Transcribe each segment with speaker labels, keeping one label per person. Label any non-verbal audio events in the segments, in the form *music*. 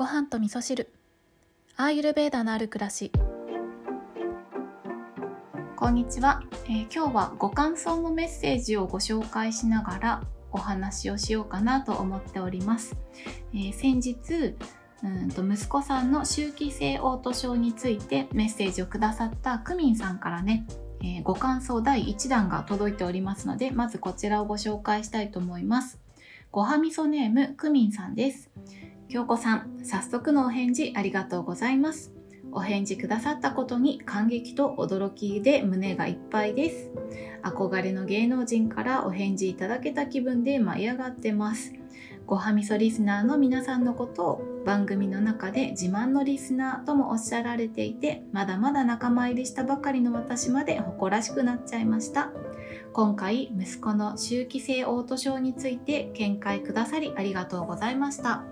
Speaker 1: ご飯と味噌汁。アーユルベーダのある暮らし。こんにちは、えー、今日はご感想のメッセージをご紹介しながらお話をしようかなと思っております、えー、先日うんと息子さんの周期性オート症についてメッセージをくださったクミンさんからね、えー、ご感想第1弾が届いておりますのでまずこちらをご紹介したいと思います。ごはみそネームクミンさんです。京子さん早速のお返事ありがとうございます。お返事くださったことに感激と驚きで胸がいっぱいです。憧れの芸能人からお返事いただけた気分で舞い上がってます。ごはみそリスナーの皆さんのことを番組の中で自慢のリスナーともおっしゃられていてまだまだ仲間入りしたばかりの私まで誇らしくなっちゃいました。今回息子の周期性オート症について見解くださりありがとうございました。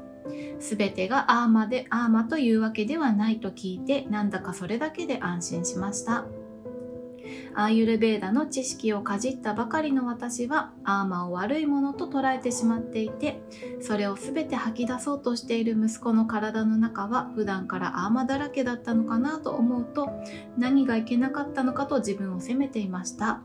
Speaker 1: 全てがアーマでアーマというわけではないと聞いてなんだかそれだけで安心しました。アーユルベーダの知識をかじったばかりの私はアーマを悪いものと捉えてしまっていてそれを全て吐き出そうとしている息子の体の中は普段からアーマだらけだったのかなと思うと何がいけなかったのかと自分を責めていました。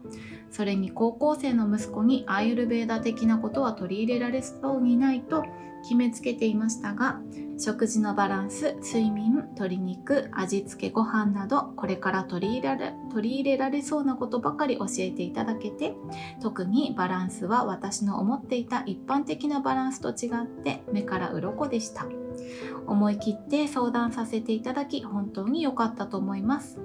Speaker 1: それに高校生の息子にアーユルベーダ的なことは取り入れられそうにないと決めつけていましたが食事のバランス睡眠鶏肉味付けご飯などこれから取り入れられ取り入れられそうなことばかり教えていただけて特にバランスは私の思っていた一般的なバランスと違って目から鱗でした。思い切って相談させていただき本当に良かったと思います。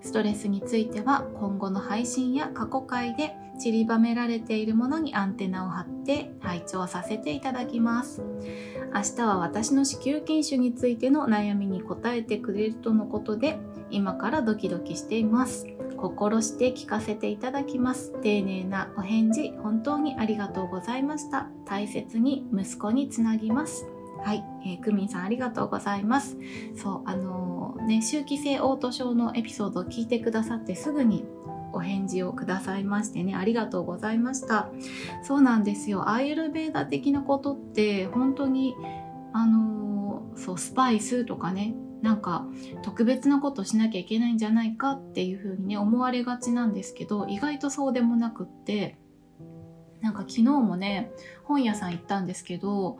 Speaker 1: ストレスについては今後の配信や過去回で散りばめられているものにアンテナを張って拝聴させていただきます。明日は私の子宮筋腫についての悩みに答えてくれるとのことで今からドキドキしています。心して聞かせていただきます。丁寧なお返事本当にありがとうございました。大切に息子につなぎます。はい、えー、クミンさんありがとうございます。そう、あのー、ね、周期性オート症のエピソードを聞いてくださってすぐにお返事をくださいましてね、ありがとうございました。そうなんですよ。アーユルベーダ的なことって本当に、あの、そう、スパイスとかね、なんか特別なことしなきゃいけないんじゃないかっていうふうにね、思われがちなんですけど、意外とそうでもなくって、なんか昨日もね、本屋さん行ったんですけど、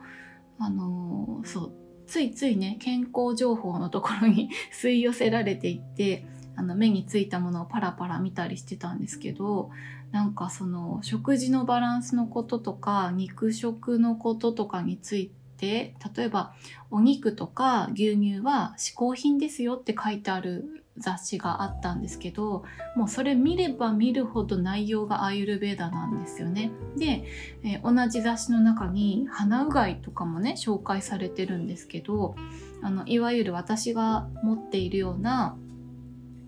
Speaker 1: あの、そうついついね健康情報のところに *laughs* 吸い寄せられていってあの目についたものをパラパラ見たりしてたんですけどなんかその食事のバランスのこととか肉食のこととかについて例えばお肉とか牛乳は嗜好品ですよって書いてある雑誌があったんですけどもうそれ見れば見るほど内容がアーユルベーダなんですよね。で、えー、同じ雑誌の中に鼻うがいとかもね紹介されてるんですけどあのいわゆる私が持っているような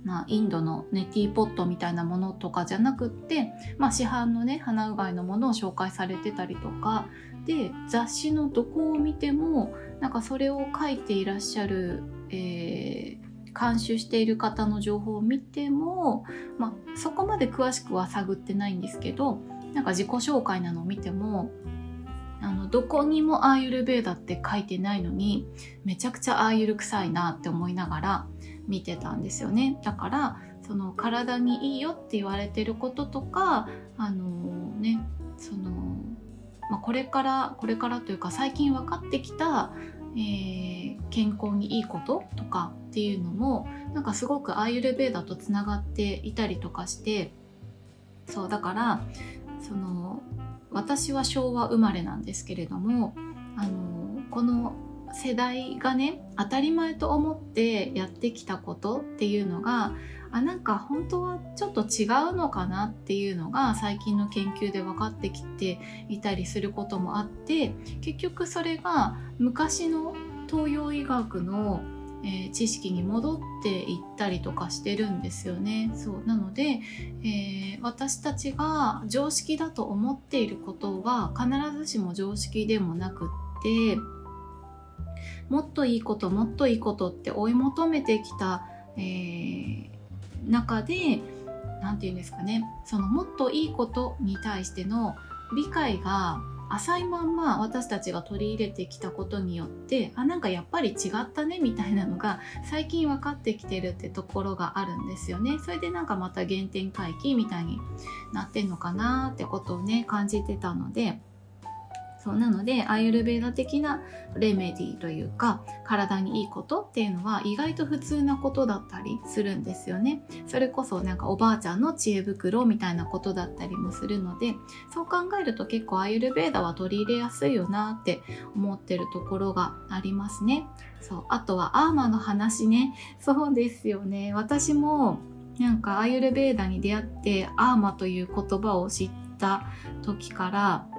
Speaker 1: まあ、インドのネティーポットみたいなものとかじゃなくって、まあ、市販のね鼻うがいのものを紹介されてたりとか。で雑誌のどこを見てもなんかそれを書いていらっしゃる、えー、監修している方の情報を見ても、まあ、そこまで詳しくは探ってないんですけどなんか自己紹介なのを見てもあのどこにもアーユルベーダって書いてないのにめちゃくちゃアーユル臭いなって思いながら見てたんですよね。だからその体にいいよって言われてることとかあのねその、まあ、これからこれからというか最近分かってきたえー、健康にいいこととかっていうのもなんかすごくアーユルベーダとつながっていたりとかしてそうだからその私は昭和生まれなんですけれどもあのこの世代がね当たり前と思ってやってきたことっていうのがあなんか本当はちょっと違うのかなっていうのが最近の研究で分かってきていたりすることもあって結局それが昔の東洋医学の、えー、知識に戻っていったりとかしてるんですよね。そうなので、えー、私たちが常識だと思っていることは必ずしも常識でもなくってもっといいこともっといいことって追い求めてきた、えー、中で何て言うんですかね。そのもっといいことに対しての理解が浅いまんま私たちが取り入れてきたことによってあなんかやっぱり違ったねみたいなのが最近分かってきてるってところがあるんですよね。それでなんかまた原点回帰みたいになってんのかなってことをね感じてたのでそうなのでアイルベーダ的なレメディというか体にいいことっていうのは意外と普通なことだったりするんですよね。それこそなんかおばあちゃんの知恵袋みたいなことだったりもするのでそう考えると結構アイルベーダは取り入れやすいよなって思ってるところがありますね。そうあとはアーマーの話ね。そうですよね。私もなんかアイルベーダに出会ってアーマという言葉を知った時から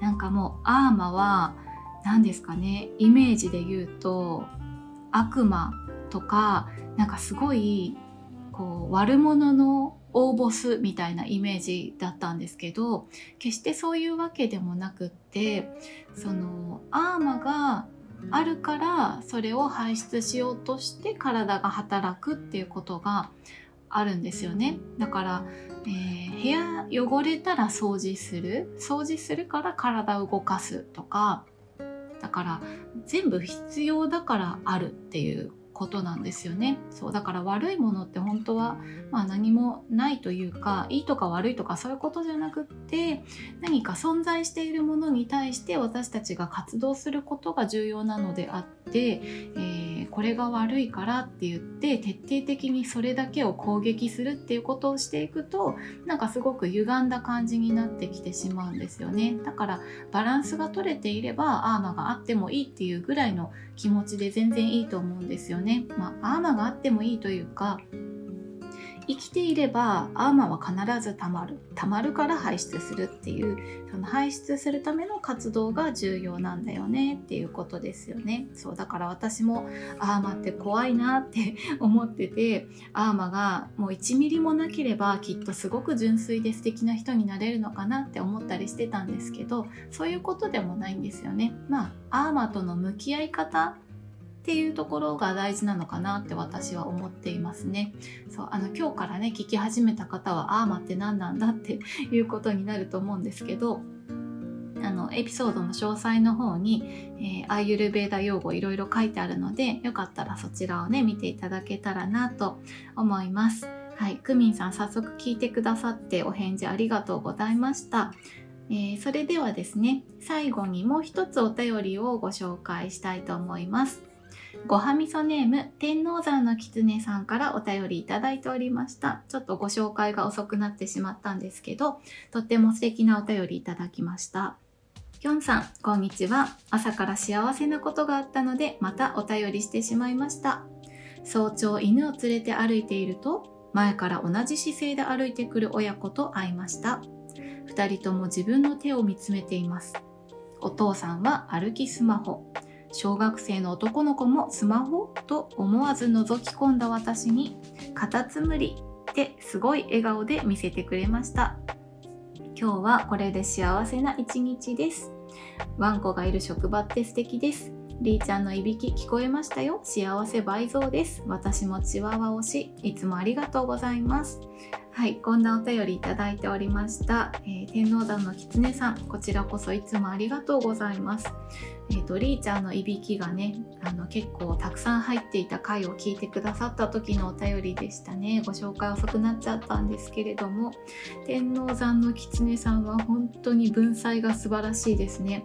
Speaker 1: なんかもうアーマは何ですかねイメージで言うと悪魔とかなんかすごいこう悪者の大ボスみたいなイメージだったんですけど決してそういうわけでもなくってそのアーマがあるからそれを排出しようとして体が働くっていうことがあるんですよね。だからえー、部屋汚れたら掃除する。掃除するから体を動かすとか。だから全部必要だからあるっていうことなんですよねそうだから悪いものって本当は、まあ、何もないというかいいとか悪いとかそういうことじゃなくって何か存在しているものに対して私たちが活動することが重要なのであって、えー、これが悪いからって言って徹底的にそれだけを攻撃するっていうことをしていくとなんかすごく歪んだ感じになってきてしまうんですよねだからバランスが取れていればアーマーがあってもいいっていうぐらいの気持ちで全然いいと思うんですよね。ね。まあ、アーマがあってもいいというか生きていればアーマは必ずたまる。たまるから排出するっていうその排出するための活動が重要なんだよねっていうことですよね。そうだから私もアーマって怖いなって *laughs* 思っててアーマがもう1ミリもなければきっとすごく純粋で素敵な人になれるのかなって思ったりしてたんですけどそういうことでもないんですよね。まあアーマとの向き合い方っていうところが大事なのかなって私は思っていますね。そうあの今日からね聞き始めた方はアーマって何なんだっていうことになると思うんですけどあのエピソードの詳細の方に、えー、アーユルベーダ用語いろいろ書いてあるのでよかったらそちらをね見ていただけたらなと思います。はい、クミンさん早速聞いてくださってお返事ありがとうございました。えー、それではですね最後にもう一つお便りをご紹介したいと思います。ごはみそネーム天王山の狐さんからお便りいただいておりました。ちょっとご紹介が遅くなってしまったんですけどとっても素敵なお便りいただきました。きょんさんこんにちは。朝から幸せなことがあったのでまたお便りしてしまいました。早朝犬を連れて歩いていると前から同じ姿勢で歩いてくる親子と会いました。2人とも自分の手を見つめています。お父さんは歩きスマホ。小学生の男の子もスマホと思わず覗き込んだ私にカタツムリってすごい笑顔で見せてくれました。今日はこれで幸せな一日です。ワンコがいる職場って素敵です。りーちゃんのいびき聞こえましたよ。幸せ倍増です。私もチワワ推しいつもありがとうございます。はい、こんなお便りいただいておりました。えー、天王山の狐さん、こちらこそいつもありがとうございます。えーと、リーちゃんのいびきがねあの結構たくさん入っていた回を聞いてくださった時のお便りでしたねご紹介遅くなっちゃったんですけれども天王山の狐さんは本当に文才が素晴らしいですね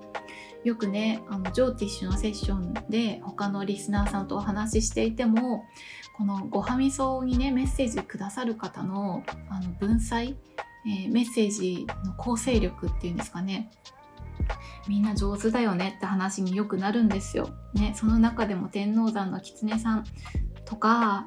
Speaker 1: よくねあのジョーティッシュのセッションで他のリスナーさんとお話ししていてもこのごはみそにねメッセージくださる方のあの文才、えー、メッセージの構成力っていうんですかねみんな上手だよねって話によくなるんですよ。ね、その中でも天王山の狐さんとか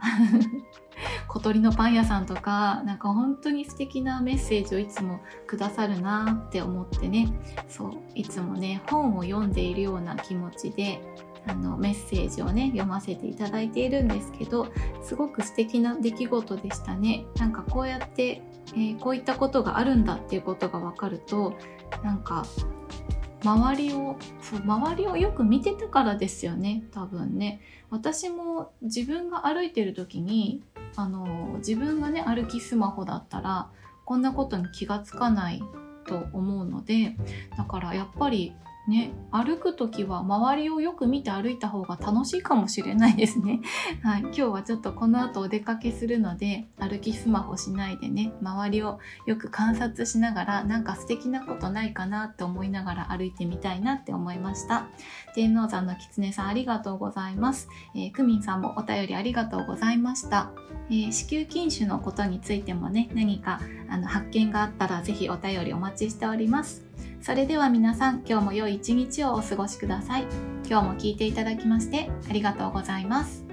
Speaker 1: 小鳥のパン屋さんとかなんか本当に素敵なメッセージをいつもくださるなって思ってね。そういつもね本を読んでいるような気持ちであのメッセージをね読ませていただいているんですけどすごく素敵な出来事でしたね。なんかこうやって、えー、こういったことがあるんだっていうことが分かるとなんか周りをそう周りをよく見てたからですよね多分ね。私も自分が歩いてる時にあの自分がね歩きスマホだったらこんなことに気がつかないと思うのでだからやっぱりね、歩く時は周りをよく見て歩いた方が楽しいかもしれないですね。*laughs* はい、今日はちょっとこの後お出かけするので歩きスマホしないでね周りをよく観察しながらなんか素敵なことないかなって思いながら歩いてみたいなって思いました。天王山の狐さんありがとうございます。えー、クミンさんもお便りありがとうございました。えー、子宮筋腫のことについてもね何かあの発見があったら是非お便りお待ちしております。それでは皆さん今日も良い一日をお過ごしください。今日も聞いていただきましてありがとうございます。